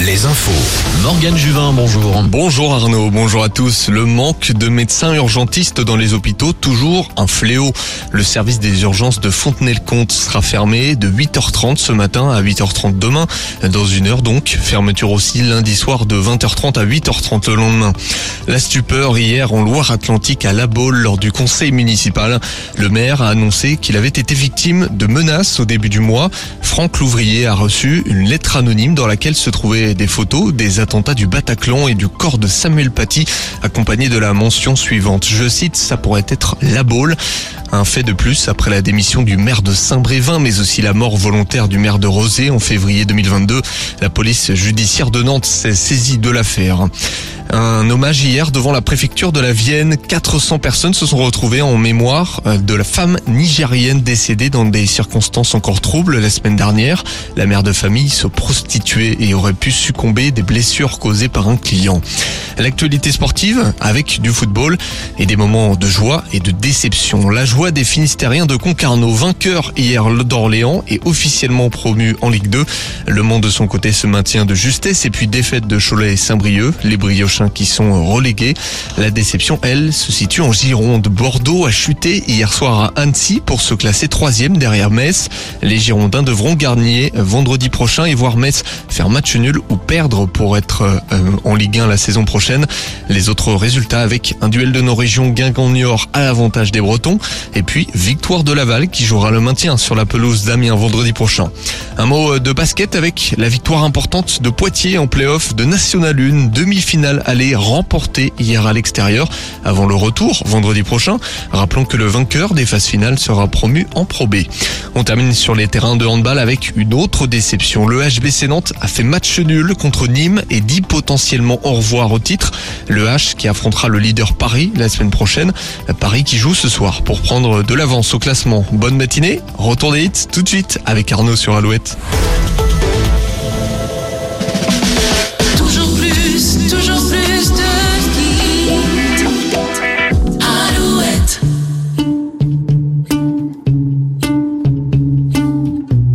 Les infos. Morgane Juvin, bonjour. Bonjour Arnaud, bonjour à tous. Le manque de médecins urgentistes dans les hôpitaux, toujours un fléau. Le service des urgences de Fontenay-le-Comte sera fermé de 8h30 ce matin à 8h30 demain. Dans une heure donc, fermeture aussi lundi soir de 20h30 à 8h30 le lendemain. La stupeur hier en Loire-Atlantique à La Baule lors du conseil municipal. Le maire a annoncé qu'il avait été victime de menaces au début du mois. Franck Louvrier a reçu une lettre anonyme dans laquelle se trouvaient des photos des attentats du Bataclan et du corps de Samuel Paty, accompagné de la mention suivante. Je cite, ça pourrait être la Baule. Un fait de plus après la démission du maire de Saint-Brévin, mais aussi la mort volontaire du maire de Rosé en février 2022. La police judiciaire de Nantes s'est saisie de l'affaire. Un hommage hier devant la préfecture de la Vienne. 400 personnes se sont retrouvées en mémoire euh, de la femme nigérienne décédée dans des circonstances encore troubles la semaine dernière. La mère de famille se prostituait et aurait pu succomber des blessures causées par un client. L'actualité sportive avec du football et des moments de joie et de déception. La joie des Finistériens de Concarneau, vainqueur hier d'Orléans et officiellement promu en Ligue 2. Le Mans de son côté se maintient de justesse et puis défaite de Cholet et Saint-Brieuc. Les Briochins qui sont relégués. La déception, elle, se situe en Gironde. Bordeaux a chuté hier soir à Annecy pour se classer troisième derrière Metz. Les Girondins devront gagner vendredi prochain et voir Metz faire match nul ou perdre pour être euh, en Ligue 1 la saison prochaine. Les autres résultats avec un duel de nos régions Guingamp-Niort à l'avantage des Bretons et puis victoire de Laval qui jouera le maintien sur la pelouse d'Amiens vendredi prochain. Un mot de basket avec la victoire importante de Poitiers en play-off de National 1, demi-finale aller remporter hier à l'extérieur avant le retour vendredi prochain. Rappelons que le vainqueur des phases finales sera promu en Pro B. On termine sur les terrains de handball avec une autre déception. Le HBC Nantes a fait match nul contre Nîmes et dit potentiellement au revoir au titre. Le H qui affrontera le leader Paris la semaine prochaine. Paris qui joue ce soir pour prendre de l'avance au classement. Bonne matinée, retour des hits tout de suite avec Arnaud sur Alouette. Toujours plus, toujours.